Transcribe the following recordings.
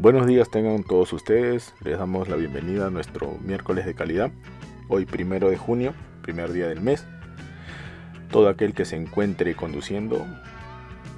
Buenos días tengan todos ustedes, les damos la bienvenida a nuestro miércoles de calidad, hoy primero de junio, primer día del mes. Todo aquel que se encuentre conduciendo,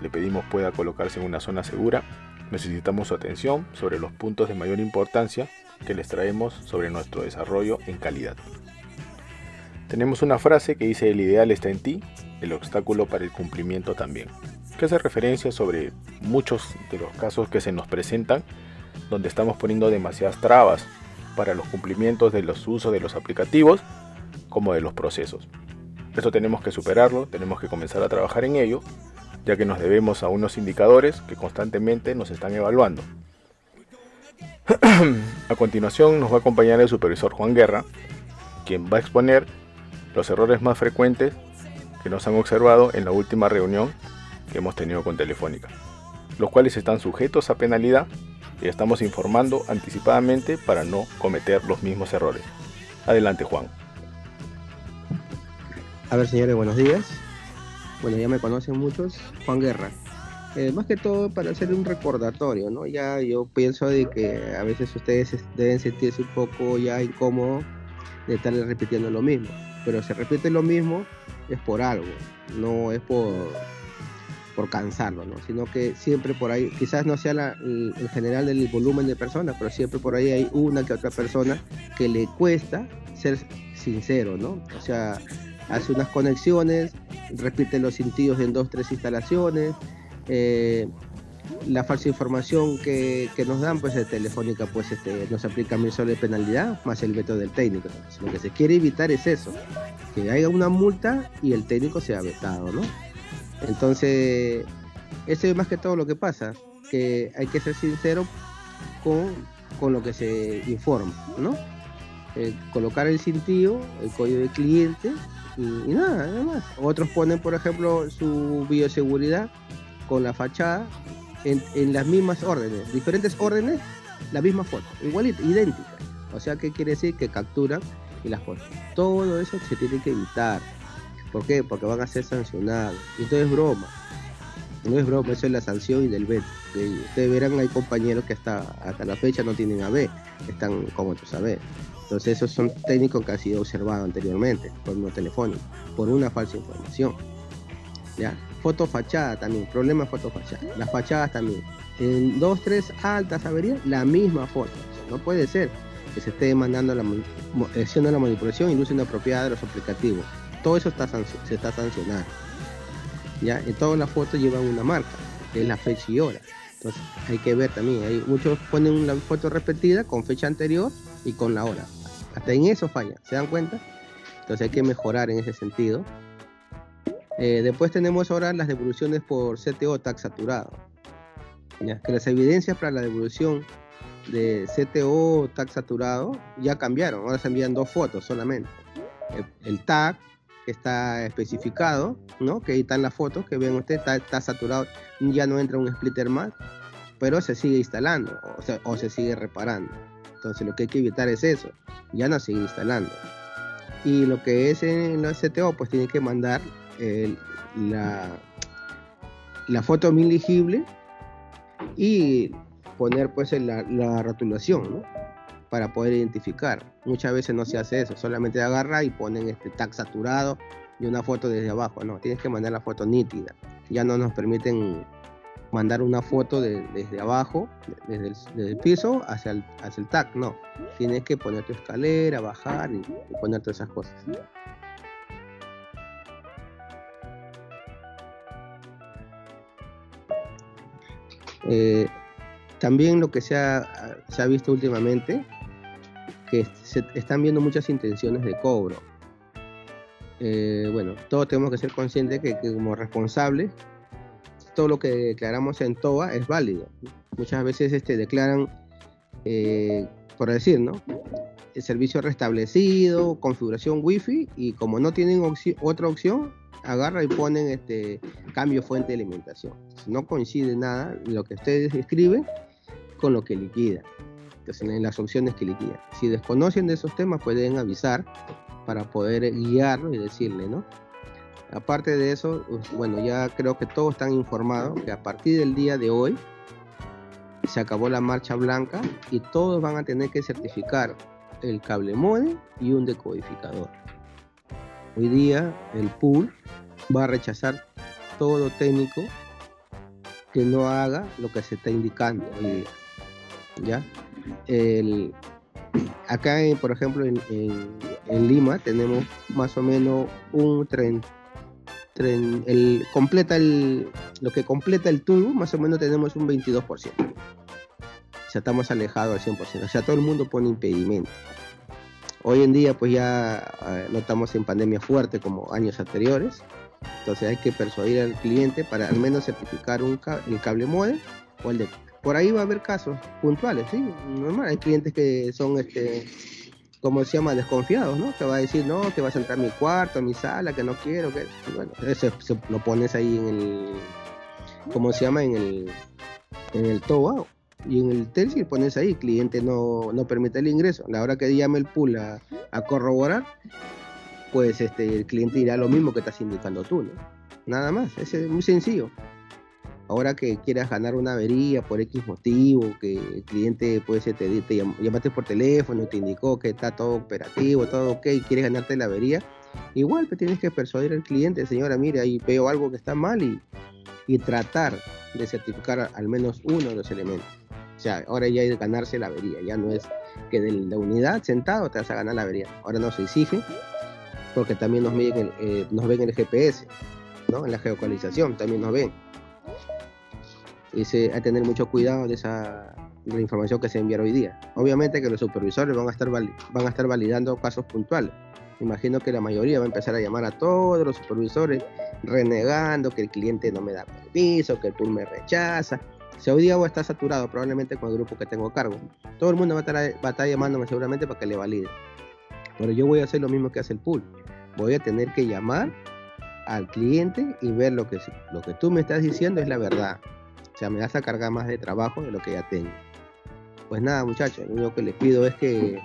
le pedimos pueda colocarse en una zona segura. Necesitamos su atención sobre los puntos de mayor importancia que les traemos sobre nuestro desarrollo en calidad. Tenemos una frase que dice el ideal está en ti, el obstáculo para el cumplimiento también, que hace referencia sobre muchos de los casos que se nos presentan donde estamos poniendo demasiadas trabas para los cumplimientos de los usos de los aplicativos como de los procesos. Eso tenemos que superarlo, tenemos que comenzar a trabajar en ello, ya que nos debemos a unos indicadores que constantemente nos están evaluando. a continuación nos va a acompañar el supervisor Juan Guerra, quien va a exponer los errores más frecuentes que nos han observado en la última reunión que hemos tenido con Telefónica, los cuales están sujetos a penalidad y estamos informando anticipadamente para no cometer los mismos errores. Adelante Juan. A ver señores, buenos días. Bueno, ya me conocen muchos, Juan Guerra. Eh, más que todo para hacer un recordatorio, ¿no? Ya yo pienso de que a veces ustedes deben sentirse un poco ya incómodos de estar repitiendo lo mismo. Pero se repite lo mismo es por algo, no es por por cansarlo, ¿no? sino que siempre por ahí, quizás no sea la, el, general del volumen de personas, pero siempre por ahí hay una que otra persona que le cuesta ser sincero, ¿no? O sea, hace unas conexiones, repite los sentidos en dos, tres instalaciones, eh, la falsa información que, nos dan, pues de Telefónica, pues este, nos aplica mil soles de penalidad más el veto del técnico. Lo que se quiere evitar es eso, que haya una multa y el técnico sea vetado, ¿no? Entonces, eso es más que todo lo que pasa, que hay que ser sincero con, con lo que se informa, ¿no? Eh, colocar el sentido, el código de cliente y, nada, nada más. Otros ponen, por ejemplo, su bioseguridad con la fachada en, las mismas órdenes, diferentes órdenes, la misma foto, igualita, idéntica. O sea, ¿qué quiere decir? Que capturan y las ponen. Todo eso se tiene que evitar. ¿Por qué? Porque van a ser sancionados. Esto es broma. No es broma, eso es la sanción y del veto. Ustedes verán, hay compañeros que hasta, hasta la fecha no tienen AB, están como tú sabes. Entonces esos son técnicos que han sido observados anteriormente por una telefónica, por una falsa información. ¿Ya? Foto fachada también, problema foto fachada. Las fachadas también. En dos, tres altas averías, la misma foto. no puede ser que se esté mandando la, haciendo la manipulación y luz inapropiada de los aplicativos todo eso está, se está sancionado. ¿ya? En todas las fotos llevan una marca, que es la fecha y hora. Entonces hay que ver también, hay, muchos ponen una foto repetida con fecha anterior y con la hora. Hasta en eso falla, ¿se dan cuenta? Entonces hay que mejorar en ese sentido. Eh, después tenemos ahora las devoluciones por CTO tag saturado. ¿ya? Que las evidencias para la devolución de CTO tag saturado ya cambiaron, ahora se envían dos fotos solamente. el tag está especificado, ¿no? Que ahí están las fotos que ven ustedes, está, saturado, ya no entra un splitter más, pero se sigue instalando o, se sigue reparando. Entonces lo que hay que evitar es eso, ya no sigue instalando. Y lo que es en la STO, pues tiene que mandar la, la foto legible y poner pues la, la rotulación, ¿no? Para poder identificar. Muchas veces no se hace eso, solamente agarra y ponen este tag saturado y una foto desde abajo. No, tienes que mandar la foto nítida. Ya no nos permiten mandar una foto desde abajo, desde el, piso hacia el, hacia el tag. No, tienes que poner tu escalera, bajar y, poner todas esas cosas. Eh, también lo que se ha, se ha visto últimamente que se están viendo muchas intenciones de cobro. Eh, bueno, todos tenemos que ser conscientes que, como responsables, todo lo que declaramos en TOA es válido. Muchas veces este, declaran, eh, por decir, ¿no? El servicio restablecido, configuración wifi y como no tienen otra opción, agarra y ponen este cambio fuente de alimentación. No coincide nada lo que ustedes escriben con lo que liquida en las opciones que liquidan. Si desconocen de esos temas, pueden avisar para poder guiarlo y decirle, ¿no? Aparte de eso, bueno, ya creo que todos están informados que a partir del día de hoy se acabó la marcha blanca y todos van a tener que certificar el cable modem y un decodificador. Hoy día el pool va a rechazar todo técnico que no haga lo que se está indicando hoy día. ¿Ya? Acá, por ejemplo, en, Lima tenemos más o menos un tren, el, completa el, lo que completa el tubo, más o menos tenemos un 22%. O sea, estamos alejados al 100%. O sea, todo el mundo pone impedimento. Hoy en día, pues ya eh, no estamos en pandemia fuerte como años anteriores. Entonces hay que persuadir al cliente para al menos certificar un el cable modem o el de... Por ahí va a haber casos puntuales, sí, normal. Hay clientes que son, este, como se llama, desconfiados, ¿no? Que va a decir, no, que vas a entrar a mi cuarto, a mi sala, que no quiero, que... bueno, eso lo pones ahí en el... ¿Cómo se llama? En el, en el TOA y en el Telcel pones ahí, cliente no, no permite el ingreso. La hora que llame el pool a, a corroborar, pues este, el cliente dirá lo mismo que estás indicando tú, ¿no? Nada más, es muy sencillo. Ahora que quieras ganar una avería por X motivo, que el cliente puede ser, te, te llamaste por teléfono, te indicó que está todo operativo, todo ok, quieres ganarte la avería, igual te tienes que persuadir al cliente, señora, mire, ahí veo algo que está mal y, y tratar de certificar al menos uno de los elementos. O sea, ahora ya hay que ganarse la avería, ya no es que de la unidad sentado te vas a ganar la avería. Ahora no se exige, porque también nos, miden eh, nos ven en el GPS, ¿no? en la geocalización, también nos ven. Hay que tener mucho cuidado de esa información que se envía hoy día. Obviamente que los supervisores van a estar, van a estar validando casos puntuales. Imagino que la mayoría va a empezar a llamar a todos los supervisores renegando que el cliente no me da permiso, que el pool me rechaza. Si hoy día voy a estar saturado probablemente con el grupo que tengo cargo, todo el mundo va a estar, va a estar llamándome seguramente para que le valide. Pero yo voy a hacer lo mismo que hace el pool. Voy a tener que llamar al cliente y ver lo que, lo que tú me estás diciendo es la verdad. O sea, me vas a cargar más de trabajo de lo que ya tengo. Pues nada, muchachos, lo único que les pido es que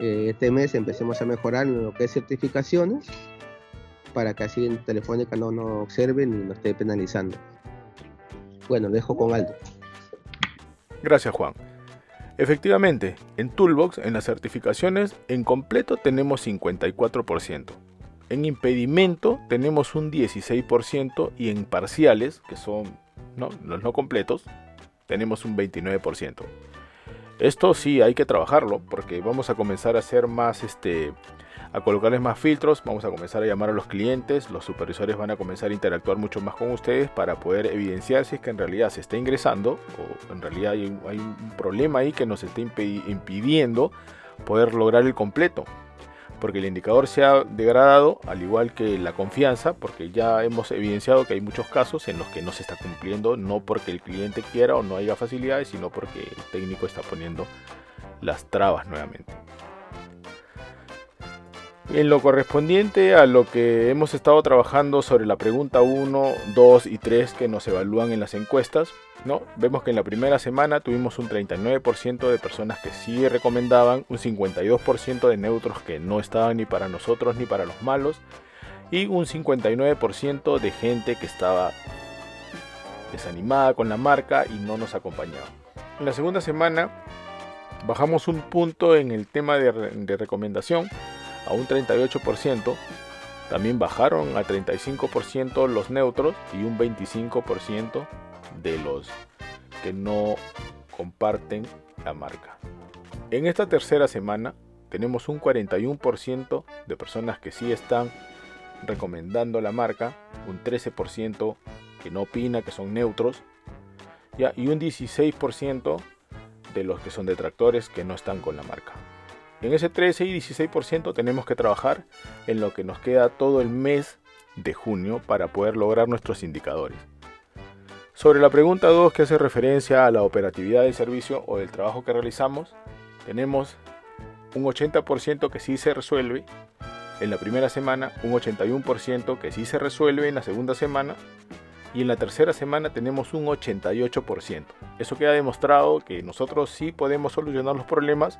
eh, este mes empecemos a mejorar en lo que es certificaciones para que así en Telefónica no nos observen ni nos esté penalizando. Bueno, dejo con Aldo. Gracias, Juan. Efectivamente, en Toolbox, en las certificaciones, en completo tenemos 54%. En impedimento tenemos un 16% y en parciales, que son los no completos, tenemos un 29%. Esto sí hay que trabajarlo porque vamos a comenzar a hacer más este a colocarles más filtros, vamos a comenzar a llamar a los clientes, los supervisores van a comenzar a interactuar mucho más con ustedes para poder evidenciar si es que en realidad se está ingresando o en realidad hay, un problema ahí que nos está impidiendo poder lograr el completo. Porque el indicador se ha degradado, al igual que la confianza, porque ya hemos evidenciado que hay muchos casos en los que no se está cumpliendo, no porque el cliente quiera o no haya facilidades, sino porque el técnico está poniendo las trabas nuevamente. En lo correspondiente a lo que hemos estado trabajando sobre la pregunta 1, 2 y 3 que nos evalúan en las encuestas, ¿no? vemos que en la primera semana tuvimos un 39% de personas que sí recomendaban, un 52% de neutros que no estaban ni para nosotros ni para los malos, y un 59% de gente que estaba desanimada con la marca y no nos acompañaba. En la segunda semana bajamos un punto en el tema de, de recomendación a un 38%, también bajaron a 35% los neutros y un 25% de los que no comparten la marca. En esta tercera semana tenemos un 41% de personas que sí están recomendando la marca, un 13% que no opina, que son neutros, y un 16% de los que son detractores que no están con la marca. En ese 13 y 16% tenemos que trabajar en lo que nos queda todo el mes de junio para poder lograr nuestros indicadores. Sobre la pregunta 2 que hace referencia a la operatividad del servicio o del trabajo que realizamos, tenemos un 80% que sí se resuelve en la primera semana, un 81% que sí se resuelve en la segunda semana y en la tercera semana tenemos un 88%. Eso queda demostrado que nosotros sí podemos solucionar los problemas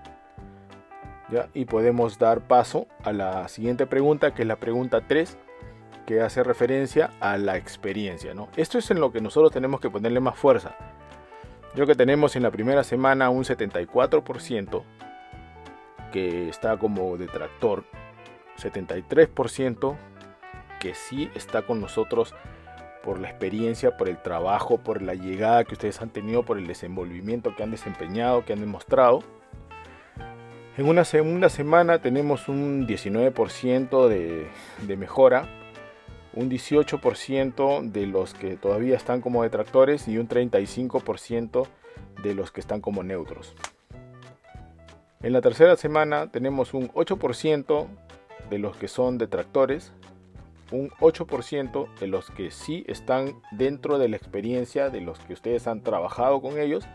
y podemos dar paso a la siguiente pregunta, que es la pregunta 3, que hace referencia a la experiencia. ¿no? Esto es en lo que nosotros tenemos que ponerle más fuerza. Creo que tenemos en la primera semana un 74% que está como detractor, 73% que sí está con nosotros por la experiencia, por el trabajo, por la llegada que ustedes han tenido, por el desenvolvimiento que han desempeñado, que han demostrado. En una segunda semana tenemos un 19% de, mejora, un 18% de los que todavía están como detractores y un 35% de los que están como neutros. En la tercera semana tenemos un 8% de los que son detractores, un 8% de los que sí están dentro de la experiencia de los que ustedes han trabajado con ellos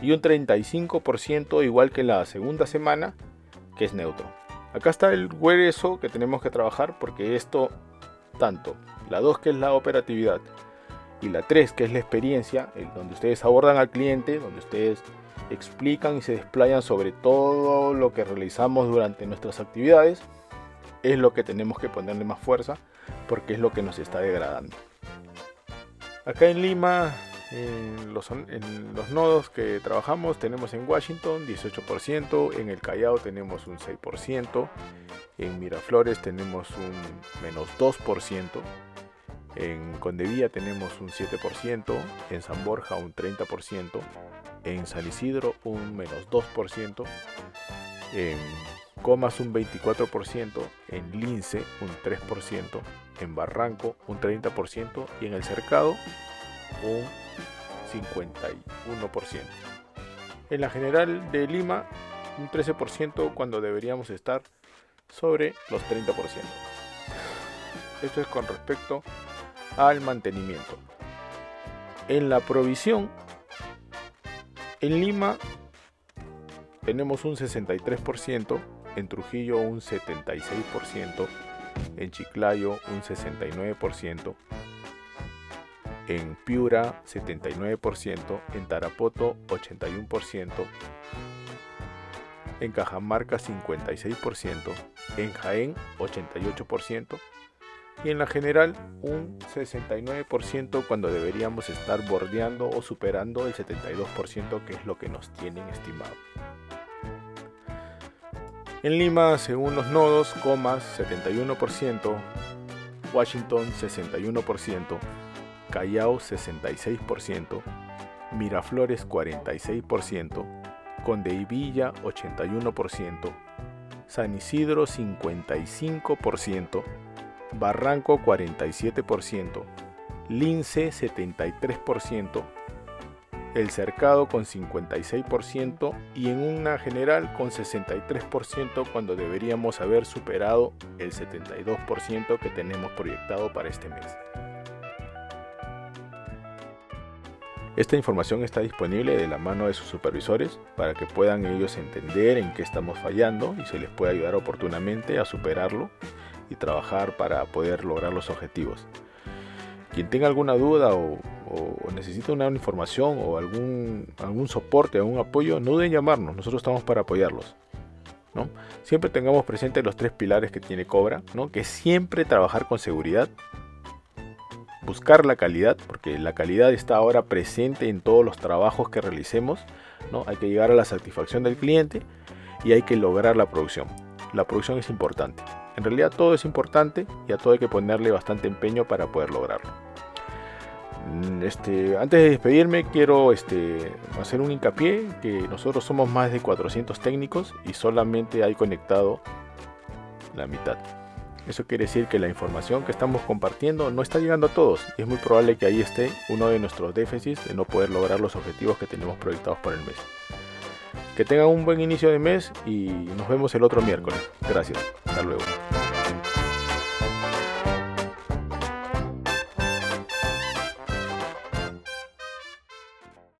y un 35% igual que la segunda semana que es neutro. Acá está el hueso que tenemos que trabajar porque esto tanto la 2 que es la operatividad y la 3 que es la experiencia, donde ustedes abordan al cliente, donde ustedes explican y se desplayan sobre todo lo que realizamos durante nuestras actividades, es lo que tenemos que ponerle más fuerza porque es lo que nos está degradando. Acá en Lima, en los, en los nodos que trabajamos, tenemos en Washington 18%, en el Callao tenemos un 6%, en Miraflores tenemos un menos 2%, en Condevía tenemos un 7%, en San Borja un 30%, en San Isidro un menos 2%, en Comas un 24%, en Lince un 3%, en Barranco un 30% y en el Cercado un 51%. En la general de Lima un 13% cuando deberíamos estar sobre los 30%. Esto es con respecto al mantenimiento. En la provisión, en Lima tenemos un 63%, en Trujillo un 76%, en Chiclayo un 69%, en Piura 79%, en Tarapoto 81%, en Cajamarca 56%, en Jaén 88% y en la general un 69% cuando deberíamos estar bordeando o superando el 72% que es lo que nos tienen estimado. En Lima, según los nodos, comas 71%, Washington 61%, Callao 66%, Miraflores 46%, Condeivilla 81%, San Isidro 55%, Barranco 47%, Lince 73%, El Cercado con 56% y en una general con 63% cuando deberíamos haber superado el 72% que tenemos proyectado para este mes. Esta información está disponible de la mano de sus supervisores para que puedan ellos entender en qué estamos fallando y se les pueda ayudar oportunamente a superarlo y trabajar para poder lograr los objetivos. Quien tenga alguna duda o, necesita una información o algún, algún soporte, algún apoyo, no duden llamarnos, nosotros estamos para apoyarlos. ¿no? Siempre tengamos presentes los tres pilares que tiene Cobra, ¿no? que siempre trabajar con seguridad, buscar la calidad, porque la calidad está ahora presente en todos los trabajos que realicemos, ¿no? hay que llegar a la satisfacción del cliente y hay que lograr la producción. La producción es importante. En realidad todo es importante y a todo hay que ponerle bastante empeño para poder lograrlo. Mm, este, antes de despedirme quiero este, hacer un hincapié que nosotros somos más de 400 técnicos y solamente hay conectado la mitad. Eso quiere decir que la información que estamos compartiendo no está llegando a todos y es muy probable que ahí esté uno de nuestros déficits de no poder lograr los objetivos que tenemos proyectados para el mes. Que tengan un buen inicio de mes y nos vemos el otro miércoles. Gracias. Hasta luego.